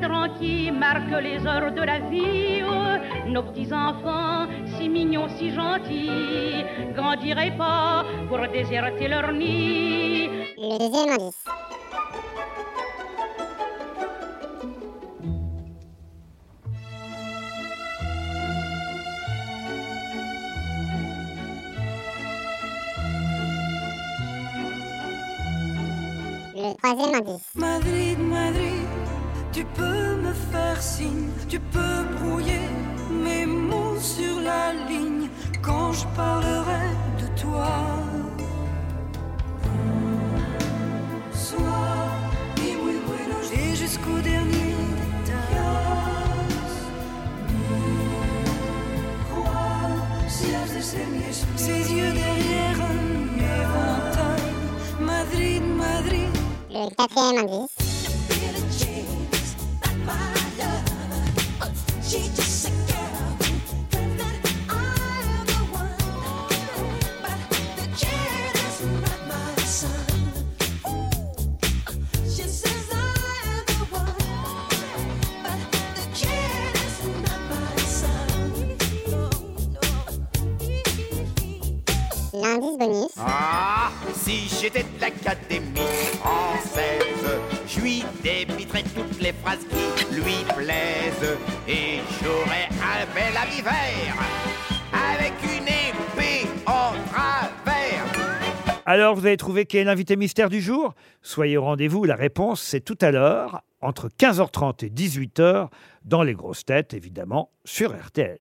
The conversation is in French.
cadran qui marque les heures de la vie, nos petits enfants, si mignons, si gentils, grandiraient pas pour déserter leur nid. Le deuxième indice. Le troisième indice. Madrid, Madrid, tu peux me faire signe, tu peux brouiller mes mots sur la ligne quand je parlerai de toi. Et jusqu'au dernier détail. Ses yeux derrière un éventail. Madrid, Madrid. Le quatrième indice. L'indice bonus. Ah, si j'étais de l'Académie française, je lui débiterais toutes les phrases qui lui plaisent et j'aurais un bel habit vert avec une épée en travers. Alors vous avez trouvé qui est l'invité mystère du jour? Soyez au rendez-vous, la réponse c'est tout à l'heure, entre 15h30 et 18h, dans les grosses têtes évidemment, sur RTL.